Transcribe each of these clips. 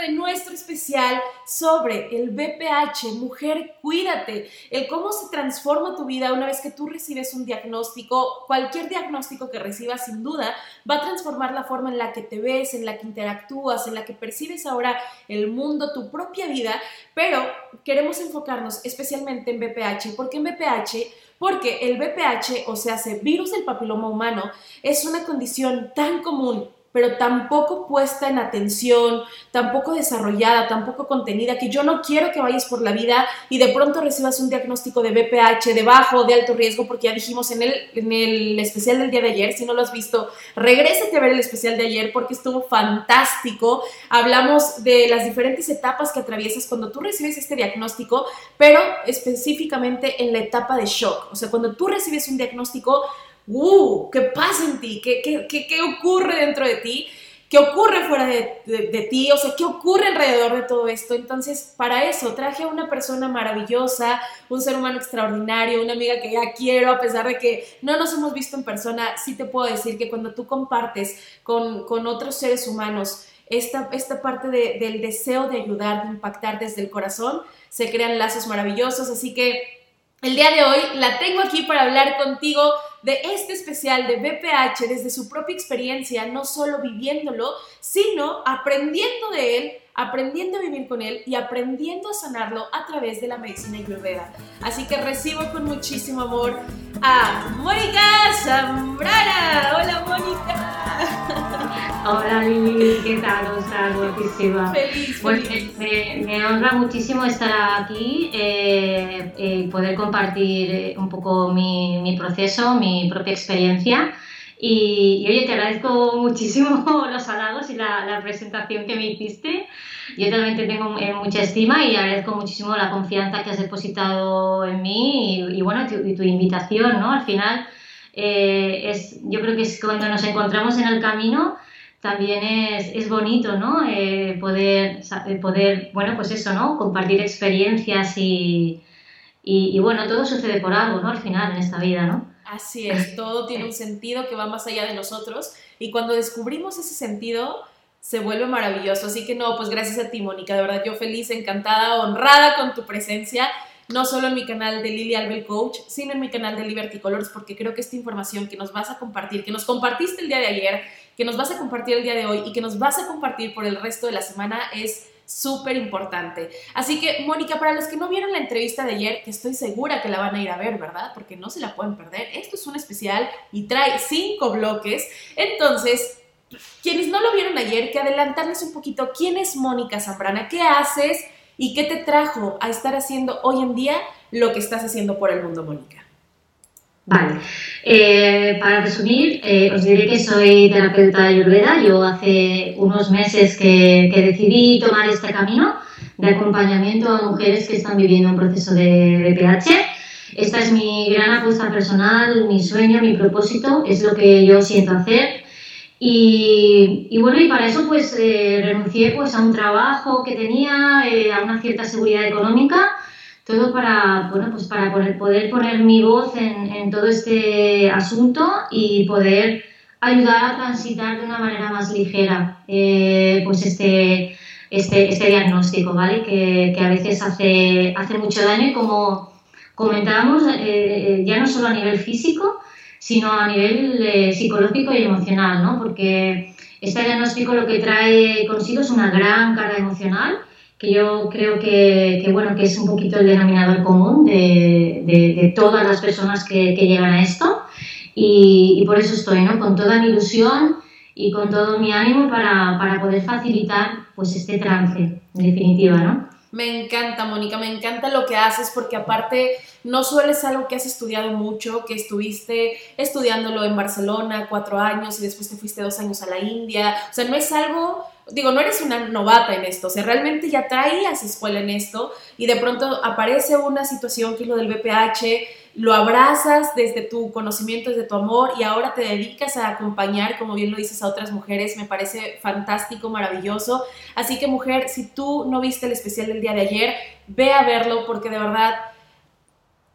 de nuestro especial sobre el BPH. Mujer, cuídate. El cómo se transforma tu vida una vez que tú recibes un diagnóstico. Cualquier diagnóstico que recibas, sin duda, va a transformar la forma en la que te ves, en la que interactúas, en la que percibes ahora el mundo, tu propia vida. Pero queremos enfocarnos especialmente en BPH, porque en BPH porque el BPH, o sea, virus del papiloma humano, es una condición tan común pero tampoco puesta en atención, tampoco desarrollada, tampoco contenida, que yo no quiero que vayas por la vida y de pronto recibas un diagnóstico de BPH de bajo, de alto riesgo, porque ya dijimos en el, en el especial del día de ayer, si no lo has visto, regrésate a ver el especial de ayer porque estuvo fantástico. Hablamos de las diferentes etapas que atraviesas cuando tú recibes este diagnóstico, pero específicamente en la etapa de shock. O sea, cuando tú recibes un diagnóstico, ¿Qué pasa en ti? ¿Qué, qué, qué, ocurre dentro de ti? ¿Qué ocurre fuera de, de, ti? O sea, ¿qué ocurre alrededor de todo esto? Entonces, para eso traje a una persona maravillosa, un ser humano extraordinario, una amiga que ya quiero, a pesar de que no nos hemos visto en persona, sí te puedo decir que cuando tú compartes con, con otros seres humanos esta, esta parte de, del deseo de ayudar, de impactar desde el corazón, se crean lazos maravillosos. Así que el día de hoy la tengo aquí para hablar contigo de este especial de BPH desde su propia experiencia, no solo viviéndolo, sino aprendiendo de él, aprendiendo a vivir con él y aprendiendo a sanarlo a través de la medicina ayurveda. Así que recibo con muchísimo amor a Mónica Zambrana. Hola Mónica. Hola Lili, ¿qué tal? Estás guapísima. Feliz, pues Me, honra muchísimo estar aquí y eh, eh, poder compartir eh, un poco mi, mi, proceso, mi propia experiencia. Y, oye, te agradezco muchísimo los halagos y la, la, presentación que me hiciste. Yo también te tengo mucha estima y agradezco muchísimo la confianza que has depositado en mí y, bueno, tu, y tu invitación, ¿no? Al final, es, yo creo que es cuando nos encontramos en el camino también es, es bonito, ¿no? Eh, poder, poder, bueno, pues eso, ¿no? Compartir experiencias y, y, bueno, todo sucede por algo, ¿no? Al final, en esta vida, ¿no? Así es, todo tiene un sentido que va más allá de nosotros y cuando descubrimos ese sentido se vuelve maravilloso. Así que no, pues gracias a ti, Mónica, de verdad yo feliz, encantada, honrada con tu presencia no solo en mi canal de Lily Albel Coach, sino en mi canal de Liberty Colors, porque creo que esta información que nos vas a compartir, que nos compartiste el día de ayer, que nos vas a compartir el día de hoy y que nos vas a compartir por el resto de la semana es súper importante. Así que, Mónica, para los que no vieron la entrevista de ayer, que estoy segura que la van a ir a ver, ¿verdad? Porque no se la pueden perder. Esto es un especial y trae cinco bloques. Entonces, quienes no lo vieron ayer, que adelantarles un poquito quién es Mónica Zambrana, qué haces y qué te trajo a estar haciendo hoy en día lo que estás haciendo por el mundo, Mónica. Vale, eh, para resumir, eh, os diré que soy terapeuta de Ayurveda. Yo hace unos meses que, decidí tomar este camino de acompañamiento a mujeres que están viviendo un proceso de BPH. Esta es mi gran apuesta personal, mi sueño, mi propósito, es lo que yo siento hacer. Y, bueno, y para eso pues eh, renuncié pues a un trabajo que tenía, a una cierta seguridad económica todo para, bueno, pues para poder, poner mi voz en, todo este asunto y poder ayudar a transitar de una manera más ligera eh, pues este, este, este, diagnóstico, ¿vale? Que, a veces hace, hace mucho daño y como comentábamos, eh, eh, ya no solo a nivel físico, sino a nivel psicológico y emocional, ¿no? Porque este diagnóstico lo que trae consigo es una gran carga emocional yo creo que, bueno, que es un poquito el denominador común de, todas las personas que, que, llegan a esto y, y, por eso estoy, ¿no? Con toda mi ilusión y con todo mi ánimo para, para poder facilitar pues este trance, en definitiva, ¿no? Me encanta, Mónica, me encanta lo que haces porque aparte no sueles algo que has estudiado mucho, que estuviste estudiándolo en Barcelona cuatro años y después te fuiste dos años a la India. O sea, no es algo digo, no eres una novata en esto, o sea, realmente ya traías escuela en esto y de pronto aparece una situación que es lo del BPH, lo abrazas desde tu conocimiento, desde tu amor y ahora te dedicas a acompañar, como bien lo dices, a otras mujeres, me parece fantástico, maravilloso. Así que mujer, si tú no viste el especial del día de ayer, ve a verlo porque de verdad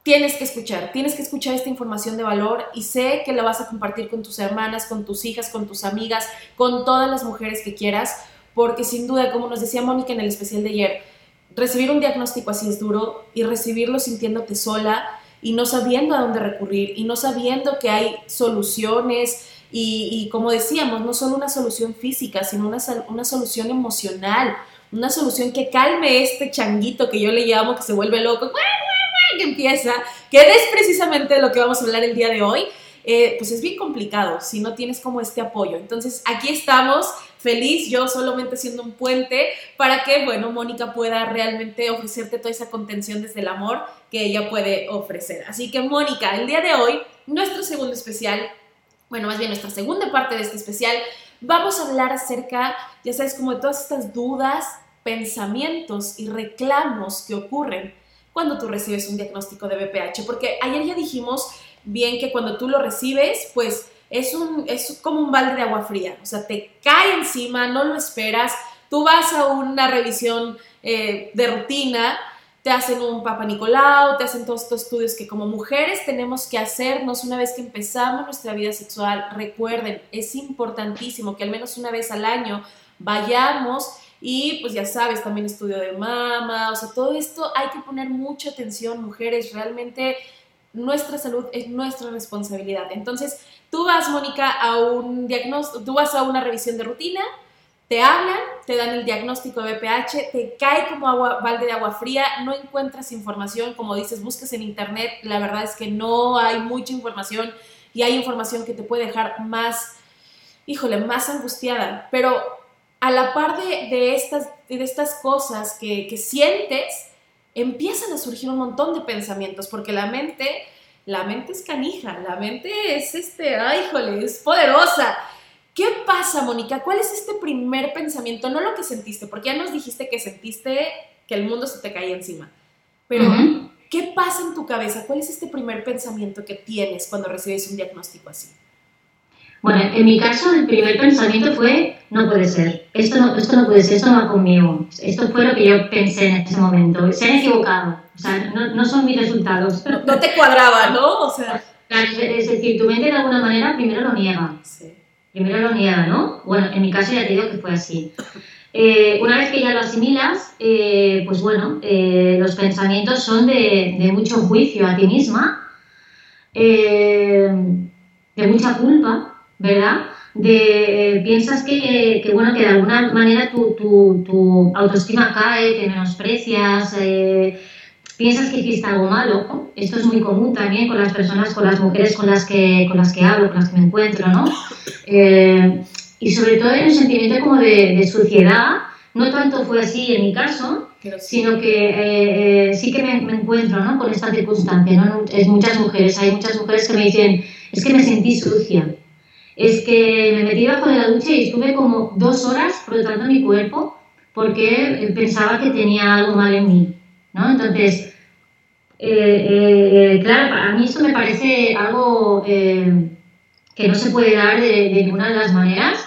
tienes que escuchar, tienes que escuchar esta información de valor y sé que la vas a compartir con tus hermanas, con tus hijas, con tus amigas, con todas las mujeres que quieras, porque sin duda, como nos decía Mónica en el especial de ayer, recibir un diagnóstico así es duro y recibirlo sintiéndote sola y no sabiendo a dónde recurrir y no sabiendo que hay soluciones y, como decíamos, no solo una solución física, sino una, una solución emocional, una solución que calme este changuito que yo le llamo, que se vuelve loco, que empieza, que es precisamente lo que vamos a hablar el día de hoy. Eh, pues es bien complicado si no tienes como este apoyo. Entonces aquí estamos, feliz, yo solamente siendo un puente para que, bueno, Mónica pueda realmente ofrecerte toda esa contención desde el amor que ella puede ofrecer. Así que Mónica, el día de hoy, nuestro segundo especial, bueno, más bien nuestra segunda parte de este especial, vamos a hablar acerca, ya sabes, como de todas estas dudas, pensamientos y reclamos que ocurren cuando tú recibes un diagnóstico de BPH, porque ayer ya dijimos bien que cuando tú lo recibes, pues es, un, es como un balde de agua fría, o sea, te cae encima, no lo esperas, tú vas a una revisión eh, de rutina, te hacen un Papa Nicolau, te hacen todos estos estudios que como mujeres tenemos que hacernos una vez que empezamos nuestra vida sexual. Recuerden, es importantísimo que al menos una vez al año vayamos y pues ya sabes, también estudio de mama, o sea, todo esto hay que poner mucha atención, mujeres, realmente nuestra salud es nuestra responsabilidad. Entonces, tú vas, Mónica, a un diagnóstico, tú vas a una revisión de rutina, te hablan, te dan el diagnóstico de BPH, te cae como agua, balde de agua fría, no encuentras información, como dices, busques en internet, la verdad es que no hay mucha información y hay información que te puede dejar más, híjole, más angustiada, pero a la par de, estas, de estas cosas que, que sientes, empiezan a surgir un montón de pensamientos, porque la mente, la mente es canija, la mente es este, ay, híjole, es poderosa. ¿Qué pasa, Mónica? ¿Cuál es este primer pensamiento? No lo que sentiste, porque ya nos dijiste que sentiste que el mundo se te caía encima. Pero, ¿qué pasa en tu cabeza? ¿Cuál es este primer pensamiento que tienes cuando recibes un diagnóstico así? Bueno, en mi caso, el primer pensamiento fue, no puede ser, esto no, esto no puede ser, esto no va conmigo. Esto fue lo que yo pensé en ese momento. Se han equivocado, o sea, no, no son mis resultados. No, te cuadraba, ¿no? O sea... Es decir, tu mente de alguna manera primero lo niega. Sí. Primero lo niega, ¿no? Bueno, en mi caso ya te digo que fue así. Eh, una vez que ya lo asimilas, eh, pues bueno, eh, los pensamientos son de, de, mucho juicio a ti misma, de mucha culpa, ¿verdad? De, eh, piensas que, que, bueno, que de alguna manera tu, tu, tu autoestima cae, te menosprecias, eh, piensas que hiciste algo malo. Esto es muy común también con las personas, con las mujeres con las que, con las que hablo, con las que me encuentro, ¿no? Eh, y sobre todo hay un sentimiento como de, de, suciedad. No tanto fue así en mi caso, sino que sí que me, me, encuentro ¿no? con esta circunstancia. ¿no? Es muchas mujeres, hay muchas mujeres que me dicen, es que me sentí sucia es que me metí bajo de la ducha y estuve como dos horas frotando mi cuerpo porque pensaba que tenía algo mal en mí, ¿no? Entonces, eh, eh, claro, a mí eso me parece algo eh, que no se puede dar de, ninguna de las maneras.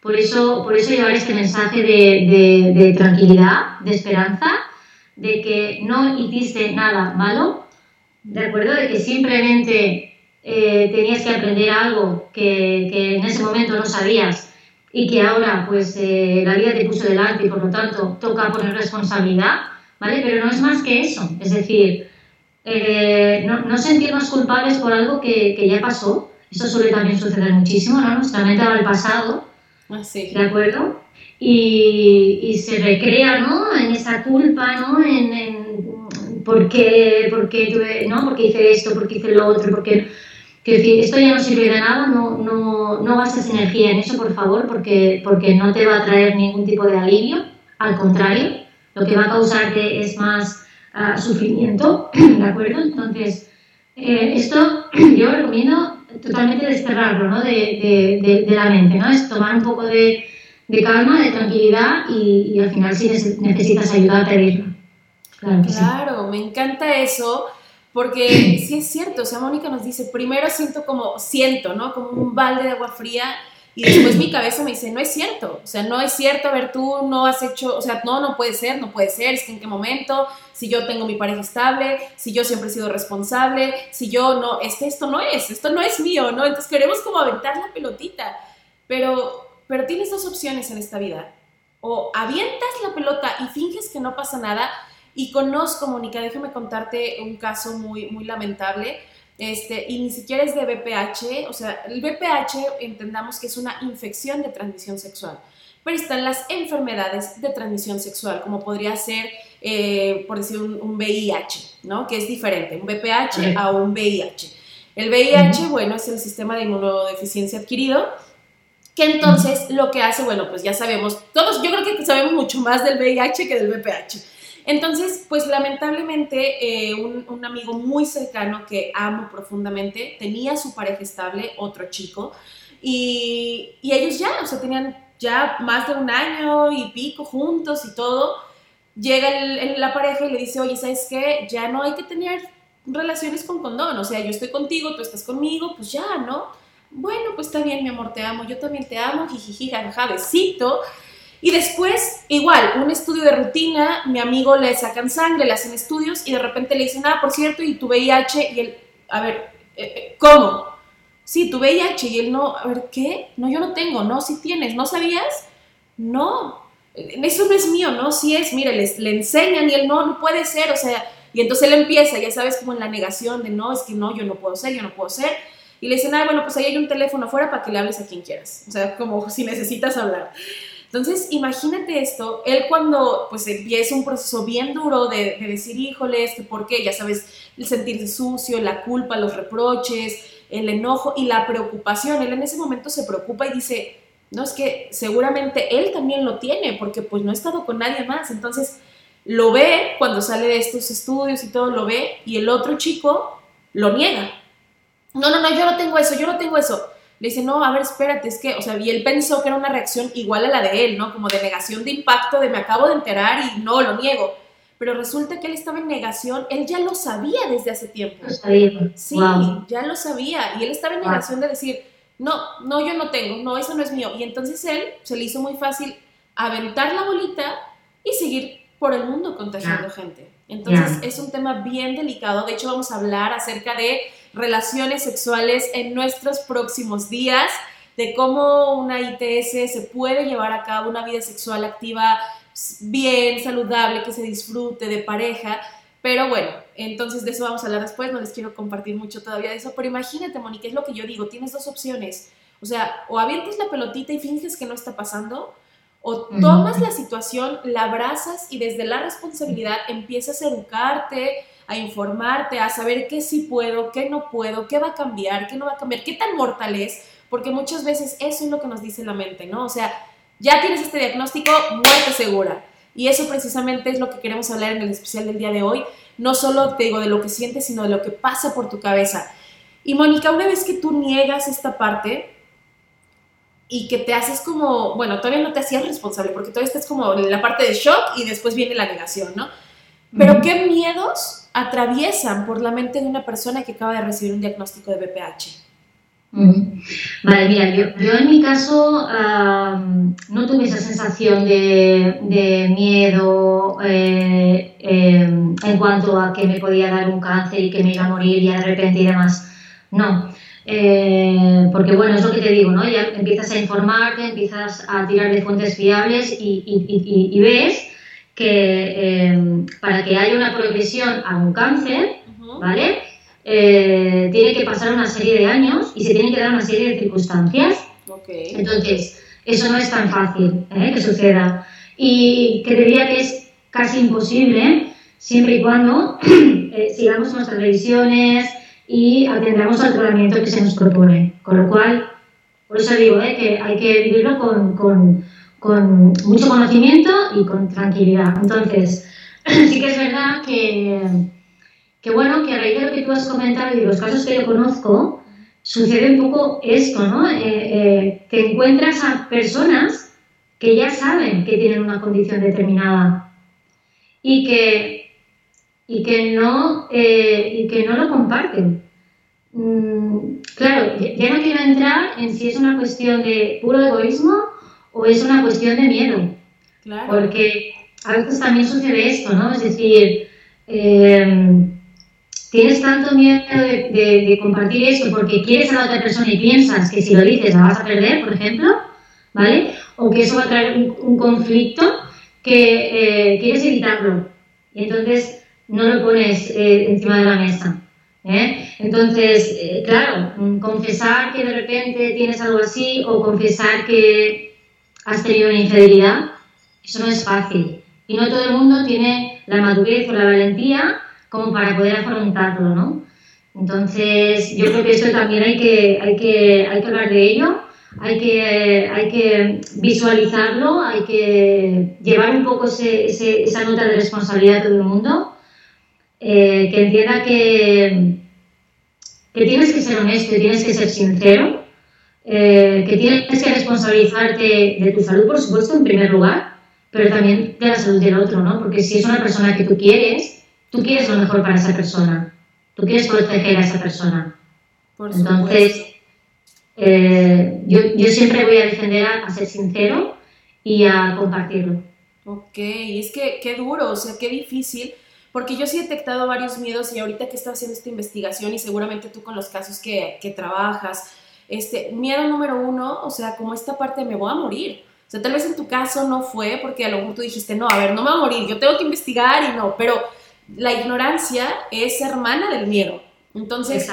Por eso, por eso llevar este mensaje de, de tranquilidad, de esperanza, de que no hiciste nada malo, ¿de acuerdo? De que simplemente eh, tenías que aprender algo que, que, en ese momento no sabías y que ahora pues eh, la vida te puso delante y por lo tanto toca poner responsabilidad, ¿vale? Pero no es más que eso, es decir, eh, no, no, sentirnos culpables por algo que, que, ya pasó, eso suele también suceder muchísimo, ¿no? Nuestra mente va al pasado, ah, ¿de acuerdo? Y, y, se recrea, ¿no? En esa culpa, ¿no? En, en ¿por, qué, por, qué, ¿no? ¿por qué hice esto? ¿Por qué hice lo otro? ¿Por qué Quiero decir, esto ya no sirve de nada, no, no, no gastes energía en eso, por favor, porque, porque no te va a traer ningún tipo de alivio, al contrario, lo que va a causarte es más uh, sufrimiento, ¿de acuerdo? Entonces, eh, esto yo recomiendo totalmente desterrarlo ¿no? de, de, de, la mente, ¿no? Es tomar un poco de, calma, de tranquilidad y, y, al final si necesitas ayuda a pedirla. Claro, claro me encanta eso porque sí es cierto, o sea, Mónica nos dice, primero siento como, siento, ¿no? Como un balde de agua fría y después mi cabeza me dice, no es cierto, o sea, no es cierto, a ver, tú no has hecho, o sea, no, no puede ser, no puede ser, es que en qué momento, si yo tengo mi pareja estable, si yo siempre he sido responsable, si yo no, es que esto no es, esto no es mío, ¿no? Entonces queremos como aventar la pelotita, pero, pero tienes dos opciones en esta vida, o avientas la pelota y finges que no pasa nada. Y conozco, Mónica, déjame contarte un caso muy, muy lamentable. Este, y ni siquiera es de BPH, o sea, el BPH entendamos que es una infección de transmisión sexual, pero están las enfermedades de transmisión sexual, como podría ser, eh, por decir, un, VIH, ¿no? Que es diferente, un BPH a un VIH. El VIH, bueno, es el sistema de inmunodeficiencia adquirido, que entonces lo que hace, bueno, pues ya sabemos, todos, yo creo que sabemos mucho más del VIH que del VPH. Entonces, pues lamentablemente eh, un, amigo muy cercano que amo profundamente tenía su pareja estable, otro chico, y, ellos ya, o sea, tenían ya más de un año y pico juntos y todo. Llega la pareja y le dice, oye, ¿sabes qué? Ya no hay que tener relaciones con condón, o sea, yo estoy contigo, tú estás conmigo, pues ya, ¿no? Bueno, pues está bien, mi amor, te amo, yo también te amo, jijiji, jajaja. Y después, igual, un estudio de rutina, mi amigo le sacan sangre, le hacen estudios y de repente le dicen, ah, por cierto, y tu VIH, y él, a ver, eh, eh, ¿cómo? Sí, tu VIH, y él no, a ver, ¿qué? No, yo no tengo, no, si tienes, ¿no sabías? No, eso no es mío, no, sí es, mire, les, le enseñan y él no, no puede ser, o sea, y entonces él empieza, ya sabes, como en la negación de no, es que no, yo no puedo ser, yo no puedo ser. Y le dicen, ah, bueno, pues ahí hay un teléfono afuera para que le hables a quien quieras. O sea, como si necesitas hablar. Entonces, imagínate esto, él cuando pues empieza un proceso bien duro de, decir, híjole, este, ¿por qué? Ya sabes, el sentirse sucio, la culpa, los reproches, el enojo y la preocupación. Él en ese momento se preocupa y dice, no, es que seguramente él también lo tiene, porque pues no ha estado con nadie más. Entonces, lo ve cuando sale de estos estudios y todo, lo ve, y el otro chico lo niega. No, no, no, yo no tengo eso, yo no tengo eso le dice, no, a ver, espérate, es que, o sea, y él pensó que era una reacción igual a la de él, ¿no? Como de negación de impacto, de me acabo de enterar y no, lo niego. Pero resulta que él estaba en negación, él ya lo sabía desde hace tiempo. Sí, ya lo sabía. Y él estaba en negación de decir, no, no, yo no tengo, no, eso no es mío. Y entonces él se le hizo muy fácil aventar la bolita y seguir por el mundo contagiando gente. Entonces es un tema bien delicado. De hecho, vamos a hablar acerca de relaciones sexuales en nuestros próximos días, de cómo una ITS se puede llevar a cabo una vida sexual activa bien, saludable, que se disfrute de pareja. Pero bueno, entonces de eso vamos a hablar después, no les quiero compartir mucho todavía de eso, pero imagínate, Mónica, es lo que yo digo, tienes dos opciones. O sea, o avientas la pelotita y finges que no está pasando, o tomas la situación, la abrazas y desde la responsabilidad empiezas a educarte, a informarte, a saber qué sí puedo, qué no puedo, qué va a cambiar, qué no va a cambiar, qué tan mortal es, porque muchas veces eso es lo que nos dice la mente, ¿no? O sea, ya tienes este diagnóstico, muerte segura. Y eso precisamente es lo que queremos hablar en el especial del día de hoy. No solo te digo de lo que sientes, sino de lo que pasa por tu cabeza. Y Mónica, una vez que tú niegas esta parte y que te haces como, bueno, todavía no te hacías responsable porque todavía estás como en la parte de shock y después viene la negación, ¿no? Pero ¿qué miedos atraviesan por la mente de una persona que acaba de recibir un diagnóstico de BPH? Vale, mira, yo, en mi caso no tuve esa sensación de, miedo eh, em, en cuanto a que me podía dar un cáncer y que me iba a morir ya de repente y demás. No, eh, porque bueno, es lo que te digo, ¿no? Ya empiezas a informarte, empiezas a tirar de fuentes fiables y ves que em, para que haya una progresión a un cáncer, ¿vale? Eh, tiene que pasar una serie de años y se tienen que dar una serie de circunstancias. Entonces, eso no es tan fácil ¿eh? que suceda. Y que diría que es casi imposible siempre y cuando eh, sigamos nuestras revisiones y atendamos al tratamiento que se nos propone. Con lo cual, por eso digo que hay que vivirlo con, con con mucho conocimiento y con tranquilidad. Entonces, sí que es verdad que, que, bueno, que a raíz de lo que tú has comentado y los casos que yo conozco, sucede un poco esto, ¿no? Eh, eh, que encuentras a personas que ya saben que tienen una condición determinada y que, y que, no, eh, y que no lo comparten. Mm, claro, ya no quiero entrar en si es una cuestión de puro egoísmo o es una cuestión de miedo. Porque a veces también sucede esto, ¿no? Es decir, em, tienes tanto miedo de, compartir esto porque quieres a la otra persona y piensas que si lo dices la vas a perder, por ejemplo, ¿vale? o que eso va a traer un, conflicto que eh, quieres evitarlo. Y entonces no lo pones eh, encima de la mesa. ¿eh? Entonces, claro, mm, confesar que de repente tienes algo así o confesar que has tenido una infidelidad, eso no es fácil. Y no todo el mundo tiene la madurez o la valentía como para poder afrontarlo, ¿no? Entonces, yo creo que esto también hay que, hay que, hay que hablar de ello, hay que, hay que visualizarlo, hay que llevar un poco esa nota de responsabilidad a todo el mundo, eh, que entienda que, que tienes que ser honesto y tienes que ser sincero, eh, que tienes que responsabilizarte de tu salud, por supuesto, en primer lugar, pero también de la salud del otro, ¿no? Porque si es una persona que tú quieres, tú quieres lo mejor para esa persona, tú quieres proteger a esa persona. Entonces, eh, yo, yo, siempre voy a defender a, ser sincero y a compartirlo. Ok, es que qué duro, o sea, qué difícil, porque yo sí he detectado varios miedos y ahorita que estoy haciendo esta investigación y seguramente tú con los casos que, que trabajas, este, miedo número uno, o sea, como esta parte me voy a morir sea, tal vez en tu caso no fue porque a lo mejor tú dijiste, no, a ver, no me voy a morir, yo tengo que investigar y no, pero la ignorancia es hermana del miedo. Entonces,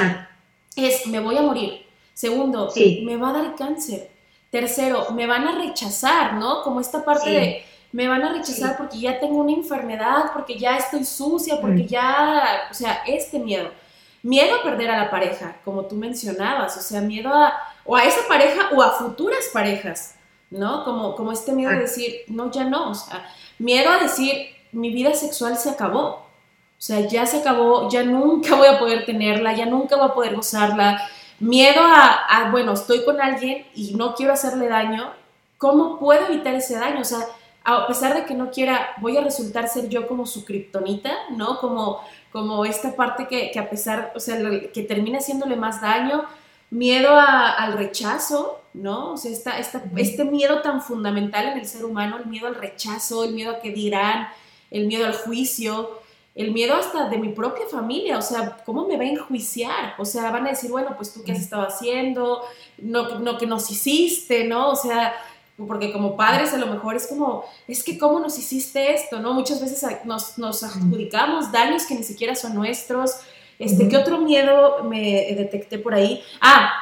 es, me voy a morir. Segundo, me va a dar cáncer. Tercero, me van a rechazar, ¿no? Como esta parte de, me van a rechazar porque ya tengo una enfermedad, porque ya estoy sucia, porque mm. ya, o sea, este miedo. Miedo a perder a la pareja, como tú mencionabas, o sea, miedo a, o a esa pareja o a futuras parejas. ¿no? Como, como este miedo de ah. decir, no, ya no, o sea, miedo a decir, mi vida sexual se acabó, o sea, ya se acabó, ya nunca voy a poder tenerla, ya nunca voy a poder gozarla, miedo a, bueno, estoy con alguien y no quiero hacerle daño, ¿cómo puedo evitar ese daño? O sea, a pesar de que no quiera, voy a resultar ser yo como su kriptonita, ¿no? Como, como esta parte que, que a pesar, o sea, que termina haciéndole más daño, miedo al rechazo, ¿no? O sea, esta, este miedo tan fundamental en el ser humano, el miedo al rechazo, el miedo a que dirán, el miedo al juicio, el miedo hasta de mi propia familia, o sea, ¿cómo me va a enjuiciar? O sea, van a decir, bueno, pues tú qué has estado haciendo, no, no que nos hiciste, ¿no? O sea, porque como padres a lo mejor es como, es que cómo nos hiciste esto, ¿no? Muchas veces nos, nos adjudicamos daños que ni siquiera son nuestros, este, ¿Qué otro miedo me detecté por ahí? Ah,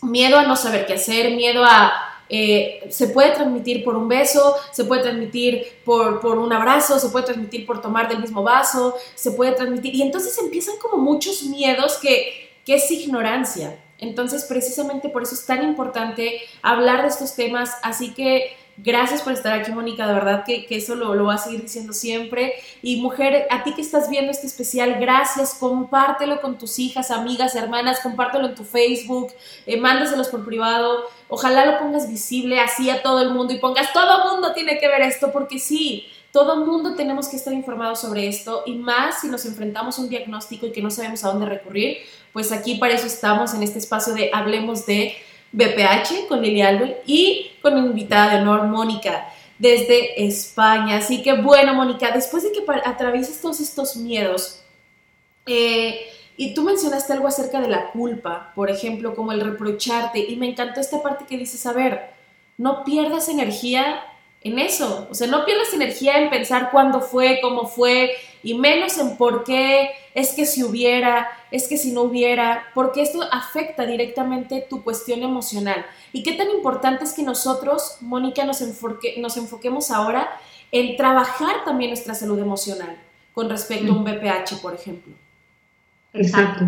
miedo a no saber qué hacer, miedo a... Eh, se puede transmitir por un beso, se puede transmitir por, por, un abrazo, se puede transmitir por tomar del mismo vaso, se puede transmitir... Y entonces empiezan como muchos miedos que, que es ignorancia. Entonces, precisamente por eso es tan importante hablar de estos temas. Así que Gracias por estar aquí, Mónica, de verdad que, eso lo, lo voy a seguir diciendo siempre. Y mujer, a ti que estás viendo este especial, gracias, compártelo con tus hijas, amigas, hermanas, compártelo en tu Facebook, eh, mándaselos por privado, ojalá lo pongas visible así a todo el mundo y pongas, todo mundo tiene que ver esto, porque sí, todo mundo tenemos que estar informados sobre esto. Y más si nos enfrentamos a un diagnóstico y que no sabemos a dónde recurrir, pues aquí para eso estamos en este espacio de Hablemos de BPH con Lili Albel y con mi invitada de honor, Mónica, desde España. Así que bueno, Mónica, después de que atravieses todos estos miedos, eh, y tú mencionaste algo acerca de la culpa, por ejemplo, como el reprocharte, y me encantó esta parte que dices, a ver, no pierdas energía en eso, o sea, no pierdas energía en pensar cuándo fue, cómo fue, y menos en por qué, es que si hubiera, es que si no hubiera, porque esto afecta directamente tu cuestión emocional. Y qué tan importante es que nosotros, Mónica, nos, nos enfoquemos ahora en trabajar también nuestra salud emocional con respecto a un BPH, por ejemplo. Exacto.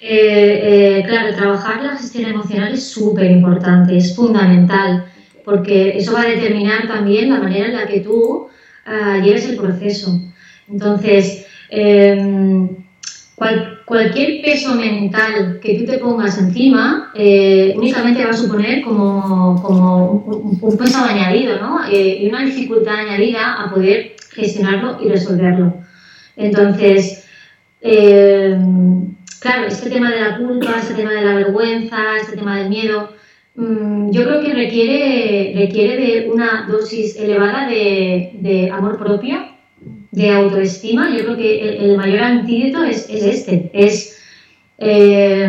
Eh, eh, claro, trabajar la gestión emocional es súper importante, es fundamental, porque eso va a determinar también la manera en la que tú uh, lleves el proceso. Entonces, em, cualquier peso mental que tú te pongas encima eh, únicamente va a suponer como, como un, peso añadido ¿no? Eh, y una dificultad añadida a poder gestionarlo y resolverlo. Entonces, eh, claro, este tema de la culpa, este tema de la vergüenza, este tema del miedo, mm, yo creo que requiere, requiere de una dosis elevada de amor propio de autoestima, yo creo que el, mayor antídoto es, es, este, es eh,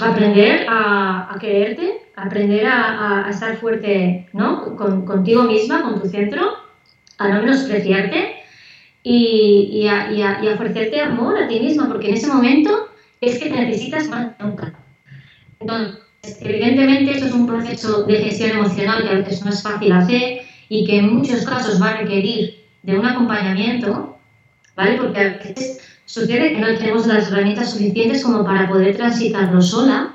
aprender a, a, quererte, aprender a, estar fuerte, ¿no? Con, contigo misma, con tu centro, a no menospreciarte y, y, a, y, a, y, ofrecerte amor a ti misma, porque en ese momento es que te necesitas más nunca. Entonces, evidentemente esto es un proceso de gestión emocional que a veces no es fácil hacer y que en muchos casos va a requerir de un acompañamiento, ¿vale? Porque a veces sucede que no tenemos las herramientas suficientes como para poder transitarlo sola,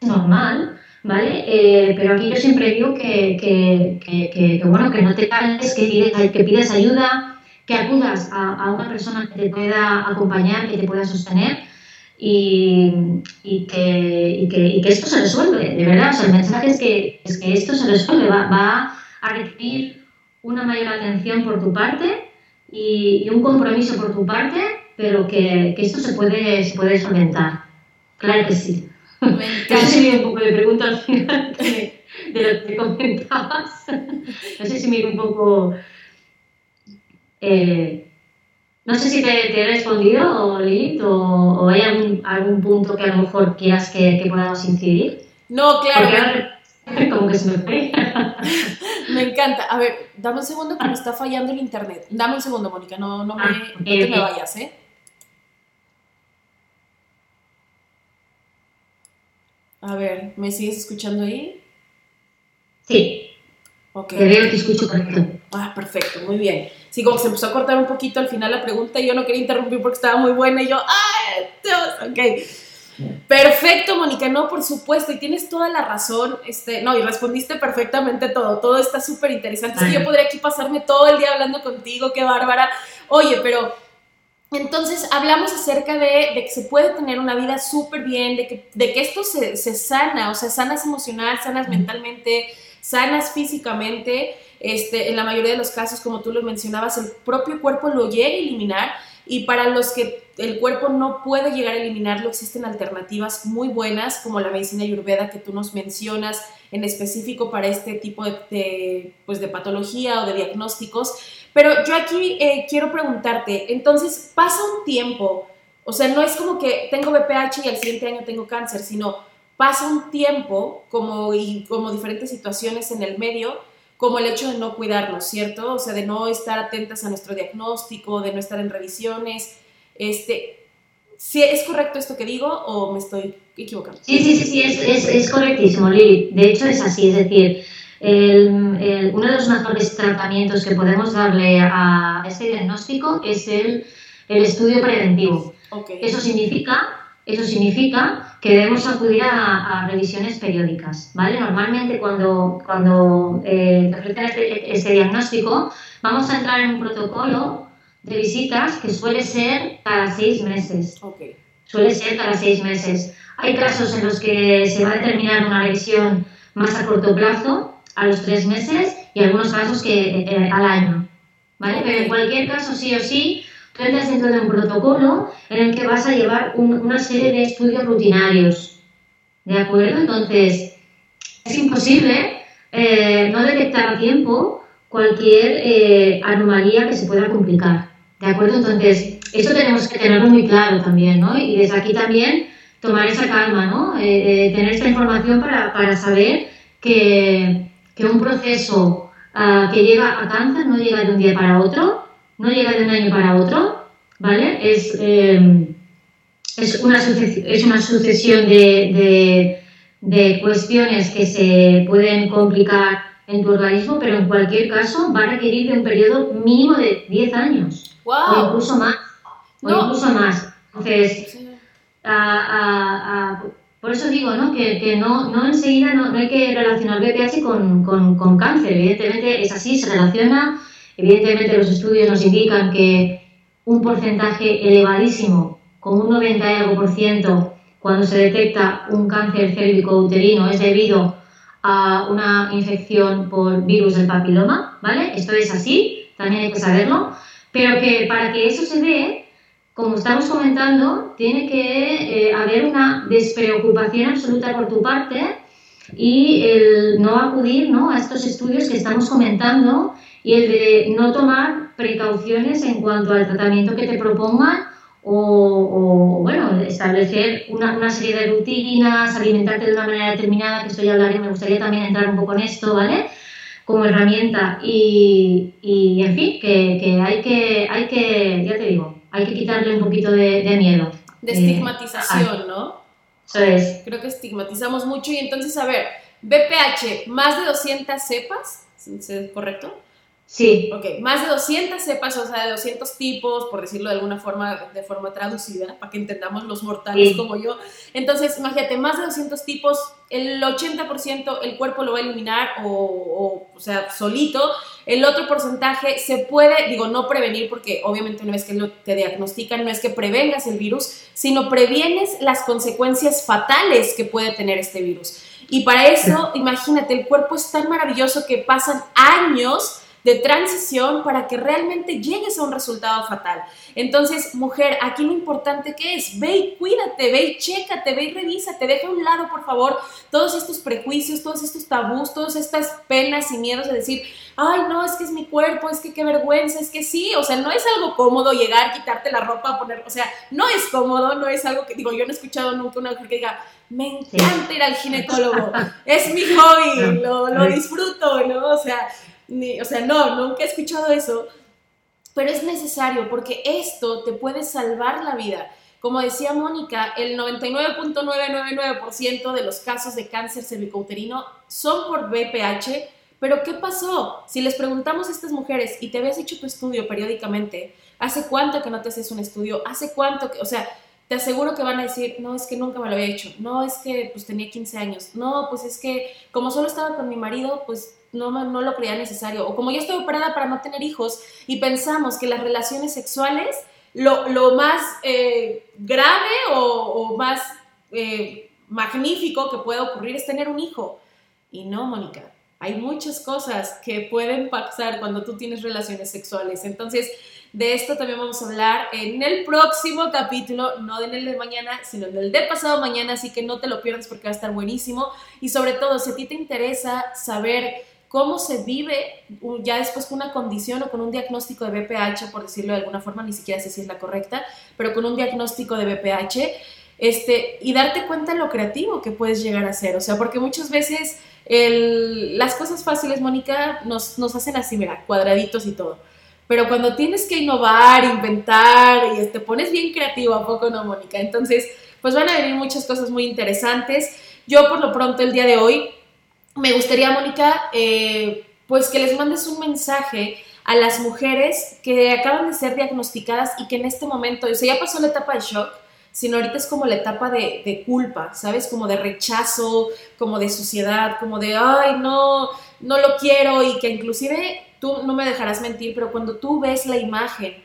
es normal, ¿vale? Eh, pero aquí yo siempre digo que, que, que, que, bueno, que no te calles, que pides, que pides ayuda, que acudas a, a, una persona que te pueda acompañar, que te pueda sostener y, y, que, y, que, esto se resuelve, de verdad. O sea, el mensaje es que, es que esto se resuelve, va, va a recibir una mayor atención por tu parte y, un compromiso por tu parte, pero que, que, esto se puede, se puede solventar. Claro que sí. Me un poco de pregunta al final de, lo que comentabas. No sé si me un poco... Eh, no sé si te, te, he respondido, Lilith, o, o hay algún, algún, punto que a lo mejor quieras que, que podamos incidir. No, claro. como que se me fue. me encanta. A ver, dame un segundo que me está fallando el internet. Dame un segundo, Mónica, no, no, me, ah, no te me vayas, ¿eh? A ver, ¿me sigues escuchando ahí? Sí. Okay. Te veo te escucho correcto. Ah, perfecto, muy bien. Sí, como se empezó a cortar un poquito al final la pregunta y yo no quería interrumpir porque estaba muy buena y yo, ¡ay, Dios! Ok. Perfecto, Mónica, no, por supuesto, y tienes toda la razón, este, no, y respondiste perfectamente todo, todo está súper interesante, es que yo podría aquí pasarme todo el día hablando contigo, qué bárbara, oye, pero entonces hablamos acerca de, de, que se puede tener una vida súper bien, de que, de que esto se, se, sana, o sea, sanas emocional, sanas mentalmente, sanas físicamente. Este, en la mayoría de los casos, como tú lo mencionabas, el propio cuerpo lo llega a eliminar y para los que el cuerpo no puede llegar a eliminarlo, existen alternativas muy buenas, como la medicina ayurveda que tú nos mencionas en específico para este tipo de, pues de patología o de diagnósticos. Pero yo aquí eh, quiero preguntarte, entonces pasa un tiempo, o sea, no es como que tengo BPH y al siguiente año tengo cáncer, sino pasa un tiempo como, y como diferentes situaciones en el medio, como el hecho de no cuidarnos, ¿cierto? O sea, de no estar atentas a nuestro diagnóstico, de no estar en revisiones. Este, ¿sí ¿Es correcto esto que digo o me estoy equivocando? Sí, sí, sí, sí es, es, es correctísimo, Lili. De hecho es así, es decir, el, uno de los mejores tratamientos que podemos darle a este diagnóstico es el, el estudio preventivo. Eso, significa, eso significa que debemos acudir a, revisiones periódicas. ¿vale? Normalmente cuando, cuando eh, ofrecen este, este, diagnóstico vamos a entrar en un protocolo de visitas que suele ser cada seis meses. Suele ser cada seis meses. Hay casos en los que se va a determinar una revisión más a corto plazo a los tres meses y algunos casos que eh, al año. ¿Vale? Pero en cualquier caso, sí o sí, tú entras dentro de un protocolo en el que vas a llevar una serie de estudios rutinarios. ¿De acuerdo? Entonces, es imposible eh, no detectar a tiempo cualquier eh, anomalía que se pueda complicar. ¿De acuerdo? Entonces, eso tenemos que tenerlo muy claro también, ¿no? Y desde aquí también tomar esa calma, ¿no? tener esta información para, para saber que, que un proceso uh, que llega a cáncer no llega de un día para otro, no llega de un año para otro, ¿vale? Es, eh, es, una, es una sucesión de, de, de, cuestiones que se pueden complicar en tu organismo, pero en cualquier caso va a requerir de un periodo mínimo de 10 años, wow. o incluso más, o no. incluso más. Entonces, a, a, por eso digo ¿no? que, que no, no enseguida no, no, hay que relacionar BPH con, con, con, cáncer. Evidentemente es así, se relaciona. Evidentemente los estudios nos indican que un porcentaje elevadísimo, como un 90 y algo por ciento, cuando se detecta un cáncer cérvico uterino es debido a una infección por virus del papiloma, ¿vale? Esto es así, también hay que saberlo, pero que para que eso se dé, como estamos comentando, tiene que eh, haber una despreocupación absoluta por tu parte y el no acudir ¿no? a estos estudios que estamos comentando y el de no tomar precauciones en cuanto al tratamiento que te propongan o, bueno, establecer una, serie de rutinas, alimentarte de una manera determinada, que esto ya hablaré, me gustaría también entrar un poco en esto, ¿vale? Como herramienta y, y en fin, que, que, hay que, hay que, ya te digo, hay que quitarle un poquito de, miedo. De estigmatización, ¿no? Eso es. Creo que estigmatizamos mucho y entonces, a ver, BPH, más de 200 cepas, ¿es correcto? Sí. Ok, más de 200 cepas, o sea, de 200 tipos, por decirlo de alguna forma, de forma traducida, para que entendamos los mortales como yo. Entonces, imagínate, más de 200 tipos, el 80% el cuerpo lo va a eliminar o, o, sea, solito. El otro porcentaje se puede, digo, no prevenir, porque obviamente una vez que te diagnostican, no es que prevengas el virus, sino previenes las consecuencias fatales que puede tener este virus. Y para eso, imagínate, el cuerpo es tan maravilloso que pasan años de transición para que realmente llegues a un resultado fatal. Entonces, mujer, aquí lo importante que es, ve y cuídate, ve y chécate, ve y revísate, deja a un lado, por favor, todos estos prejuicios, todos estos tabús, todas estas penas y miedos de decir, ay, no, es que es mi cuerpo, es que qué vergüenza, es que sí, o sea, no es algo cómodo llegar, quitarte la ropa, poner, o sea, no es cómodo, no es algo que, digo, yo no he escuchado nunca una mujer que diga, me encanta ir al ginecólogo, es mi hobby, lo, lo disfruto, ¿no? O sea, o sea, no, nunca he escuchado eso, pero es necesario porque esto te puede salvar la vida. Como decía Mónica, el 99.999% de los casos de cáncer cervicouterino son por BPH, pero ¿qué pasó? Si les preguntamos a estas mujeres y te habías hecho tu estudio periódicamente, ¿hace cuánto que no te haces un estudio? ¿Hace cuánto que, o sea, te aseguro que van a decir, no, es que nunca me lo había hecho, no, es que pues tenía 15 años, no, pues es que como solo estaba con mi marido, pues no, no lo creía necesario. O como yo estoy operada para no tener hijos y pensamos que las relaciones sexuales, lo, lo más eh, grave o, más eh, magnífico que puede ocurrir es tener un hijo. Y no, Mónica, hay muchas cosas que pueden pasar cuando tú tienes relaciones sexuales. Entonces, de esto también vamos a hablar en el próximo capítulo, no en el de mañana, sino en el de pasado mañana, así que no te lo pierdas porque va a estar buenísimo. Y sobre todo, si a ti te interesa saber cómo se vive ya después con una condición o con un diagnóstico de BPH, por decirlo de alguna forma, ni siquiera sé si es la correcta, pero con un diagnóstico de BPH, este, y darte cuenta de lo creativo que puedes llegar a ser. O sea, porque muchas veces las cosas fáciles, Mónica, nos, nos hacen así, mira, cuadraditos y todo. Pero cuando tienes que innovar, inventar y te pones bien creativo, ¿a poco no, Mónica? Entonces, pues van a venir muchas cosas muy interesantes. Yo por lo pronto el día de hoy me gustaría, Mónica, eh, pues que les mandes un mensaje a las mujeres que acaban de ser diagnosticadas y que en este momento, o sea, ya pasó la etapa de shock, sino ahorita es como la etapa de, de, culpa, ¿sabes? Como de rechazo, como de suciedad, como de, ay, no, no lo quiero y que inclusive tú no me dejarás mentir, pero cuando tú ves la imagen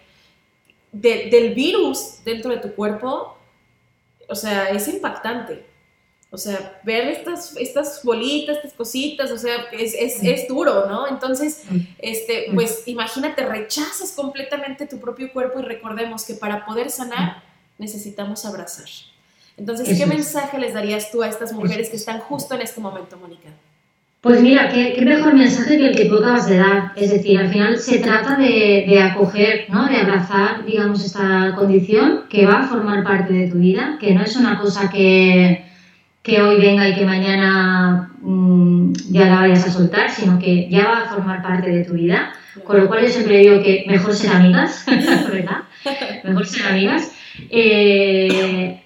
del virus dentro de tu cuerpo, o sea, es impactante. O sea, ver estas, estas bolitas, estas cositas, o sea, es, es, es, duro, ¿no? Entonces, este, pues imagínate, rechazas completamente tu propio cuerpo y recordemos que para poder sanar necesitamos abrazar. Entonces, ¿qué mensaje les darías tú a estas mujeres que están justo en este momento, Mónica? Pues mira, qué, mejor mensaje que el que tú acabas de dar. Es decir, al final se trata de, de, acoger, ¿no? de abrazar, digamos, esta condición que va a formar parte de tu vida, que no es una cosa que, que hoy venga y que mañana mm, ya la vayas a soltar, sino que ya va a formar parte de tu vida. Con lo cual yo siempre digo que mejor ser amigas, ¿verdad? Mejor ser amigas. Eh,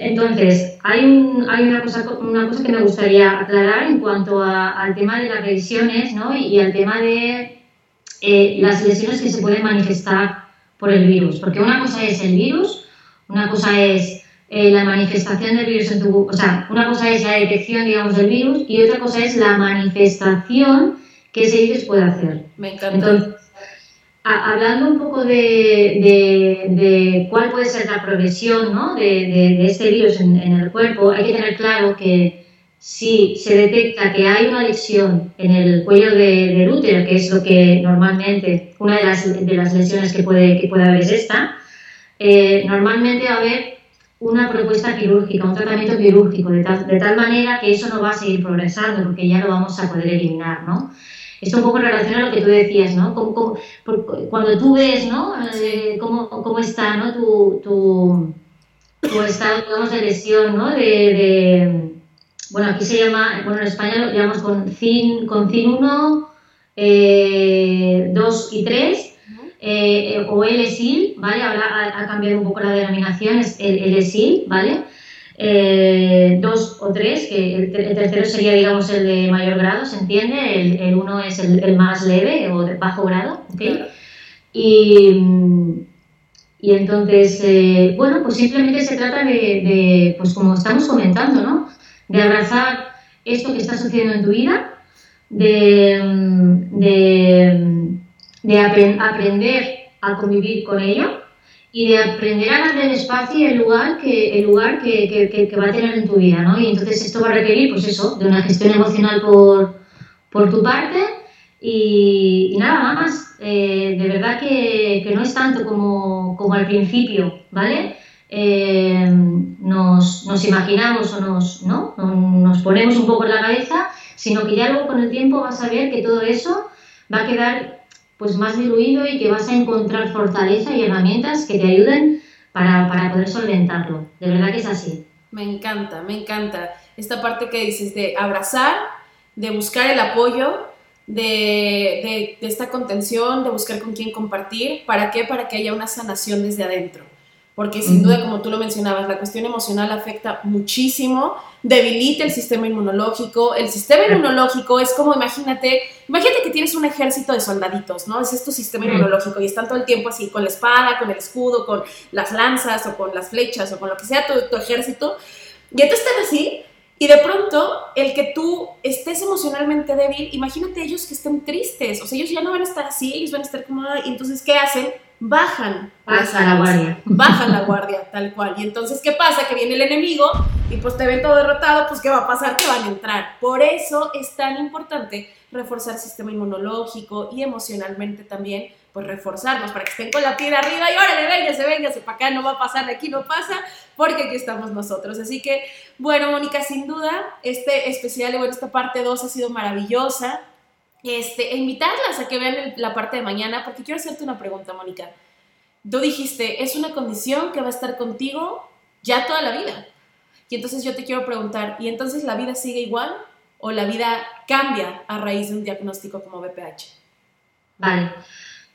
entonces, hay, una, cosa, una cosa que me gustaría aclarar en cuanto al tema de las revisiones ¿no? y, al tema de eh, las lesiones que se pueden manifestar por el virus. Porque una cosa es el virus, una cosa es eh, la manifestación del virus en tu... O sea, una cosa es la detección, digamos, del virus y otra cosa es la manifestación que ese virus puede hacer. Me encanta hablando un poco de, cuál puede ser la progresión ¿no? de, este virus en, el cuerpo, hay que tener claro que si se detecta que hay una lesión en el cuello del útero, que es lo que normalmente, una de las, de las lesiones que puede, que puede haber es esta, eh, normalmente va a haber una propuesta quirúrgica, un tratamiento quirúrgico, de tal, de tal manera que eso no va a seguir progresando porque ya lo vamos a poder eliminar, ¿no? Esto un poco relaciona a lo que tú decías, ¿no? cuando tú ves, ¿no? Eh, cómo, cómo, está, ¿no? Tu, tu, tu, estado, digamos, de lesión, ¿no? De, de, bueno, aquí se llama, bueno, en España lo llamamos con CIN, con CIN 1, eh, 2 y 3, eh, o LSIL, ¿vale? Ahora ha, cambiado un poco la denominación, es el LSIL, ¿vale? Eh, dos o tres, que el, tercero sería, digamos, el de mayor grado, ¿se entiende? El, el uno es el, el, más leve o de bajo grado, ¿ok? Y, y entonces, eh, bueno, pues simplemente se trata de, de, pues como estamos comentando, ¿no? De abrazar esto que está sucediendo en tu vida, de, de, de aprender a convivir con ello y de aprender a darle el espacio y el lugar que, el lugar que, que, que, va a tener en tu vida, ¿no? Y entonces esto va a requerir, pues eso, de una gestión emocional por, por tu parte y, nada más. Eh, de verdad que, no es tanto como, como al principio, ¿vale? Eh, nos, nos, imaginamos o nos, ¿no? nos ponemos un poco en la cabeza, sino que ya luego con el tiempo vas a ver que todo eso va a quedar pues más diluido y que vas a encontrar fortaleza y herramientas que te ayuden para, para poder solventarlo. De verdad que es así. Me encanta, me encanta. Esta parte que dices de abrazar, de buscar el apoyo, de, de, de, esta contención, de buscar con quién compartir. ¿Para qué? Para que haya una sanación desde adentro porque sin duda, como tú lo mencionabas, la cuestión emocional afecta muchísimo, debilita el sistema inmunológico. El sistema inmunológico es como, imagínate, imagínate que tienes un ejército de soldaditos, ¿no? Es tu sistema inmunológico y están todo el tiempo así, con la espada, con el escudo, con las lanzas o con las flechas o con lo que sea tu, tu ejército. Y entonces están así y de pronto, el que tú estés emocionalmente débil, imagínate ellos que estén tristes, o sea, ellos ya no van a estar así, ellos van a estar como, y entonces, ¿qué hacen? Bajan Baja la guardia. Bajan la guardia, tal cual. Y entonces, ¿qué pasa? Que viene el enemigo y pues te ven todo derrotado, pues ¿qué va a pasar? Que van a entrar. Por eso es tan importante reforzar el sistema inmunológico y emocionalmente también, pues reforzarnos para que estén con la piedra arriba y órale, véngase, véngase, para acá no va a pasar, de aquí no pasa, porque aquí estamos nosotros. Así que, bueno, Mónica, sin duda, este especial, bueno, esta parte 2 ha sido maravillosa este, e invitarlas a que vean la parte de mañana, porque quiero hacerte una pregunta, Mónica. Tú dijiste, es una condición que va a estar contigo ya toda la vida. Y entonces yo te quiero preguntar, ¿y entonces la vida sigue igual o la vida cambia a raíz de un diagnóstico como BPH? Vale,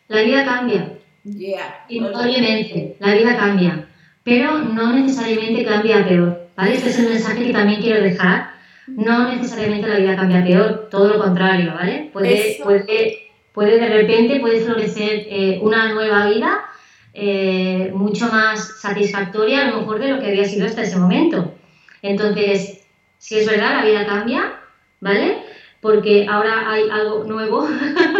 la vida cambia. Yeah. Obviamente, la vida cambia, pero no necesariamente cambia a peor. ¿vale? Este es el mensaje que también quiero dejar no necesariamente la vida cambia peor, todo lo contrario, ¿vale? Puede, puede, puede de repente, puede florecer eh, una nueva vida eh, mucho más satisfactoria a lo mejor de lo que había sido hasta ese momento. Entonces, si es verdad, la vida cambia, ¿vale? Porque ahora hay algo nuevo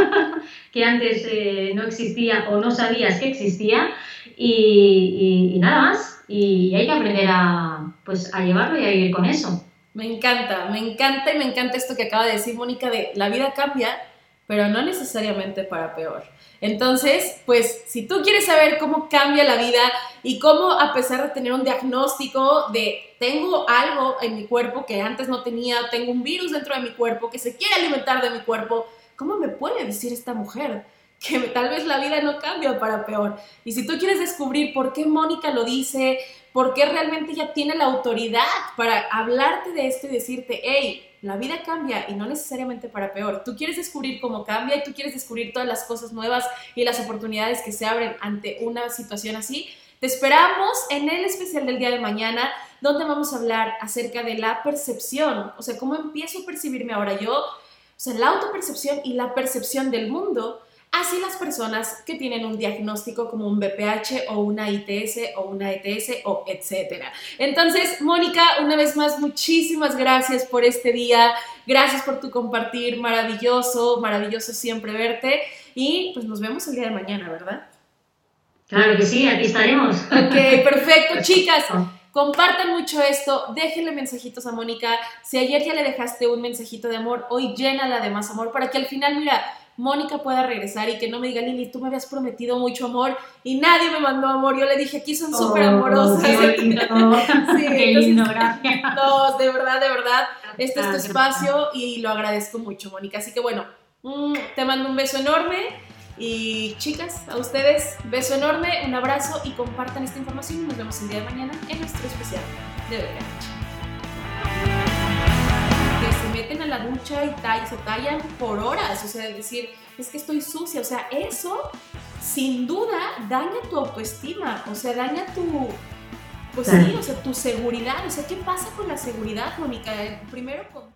que antes eh, no existía o no sabías que existía y, nada más. Y hay que aprender a, pues, a llevarlo y a vivir con eso. Me encanta, me encanta y me encanta esto que acaba de decir Mónica de la vida cambia, pero no necesariamente para peor. Entonces, pues si tú quieres saber cómo cambia la vida y cómo a pesar de tener un diagnóstico de tengo algo en mi cuerpo que antes no tenía, tengo un virus dentro de mi cuerpo que se quiere alimentar de mi cuerpo, ¿cómo me puede decir esta mujer? que tal vez la vida no cambia para peor. Y si tú quieres descubrir por qué Mónica lo dice, por qué realmente ella tiene la autoridad para hablarte de esto y decirte, hey, la vida cambia y no necesariamente para peor. Tú quieres descubrir cómo cambia y tú quieres descubrir todas las cosas nuevas y las oportunidades que se abren ante una situación así. Te esperamos en el especial del día de mañana, donde vamos a hablar acerca de la percepción, o sea, cómo empiezo a percibirme ahora yo, o sea, la autopercepción y la percepción del mundo así las personas que tienen un diagnóstico como un BPH o una ITS o una ETS o etcétera. Entonces, Mónica, una vez más, muchísimas gracias por este día, gracias por tu compartir, maravilloso, maravilloso siempre verte y pues nos vemos el día de mañana, ¿verdad? Claro que sí, aquí estaremos. Ok, perfecto, chicas. Compartan mucho esto, déjenle mensajitos a Mónica. Si ayer ya le dejaste un mensajito de amor, hoy llénala de más amor para que al final, mira, Mónica pueda regresar y que no me diga, Lili, tú me habías prometido mucho amor y nadie me mandó amor. Yo le dije, aquí son súper amorosas. Qué lindo, sí, qué lindo, gracias. No, de verdad, de verdad, este es tu espacio y lo agradezco mucho, Mónica. Así que bueno, Mm, te mando un beso enorme. Y chicas, a ustedes, beso enorme, un abrazo y compartan esta información nos vemos el día de mañana en nuestro especial de BPH. La ducha y, se tallan por horas, o sea, decir, es que estoy sucia, o sea, eso sin duda daña tu autoestima, o sea, daña tu, pues sí, o sea, tu seguridad, o sea, ¿qué pasa con la seguridad, Mónica? Primero con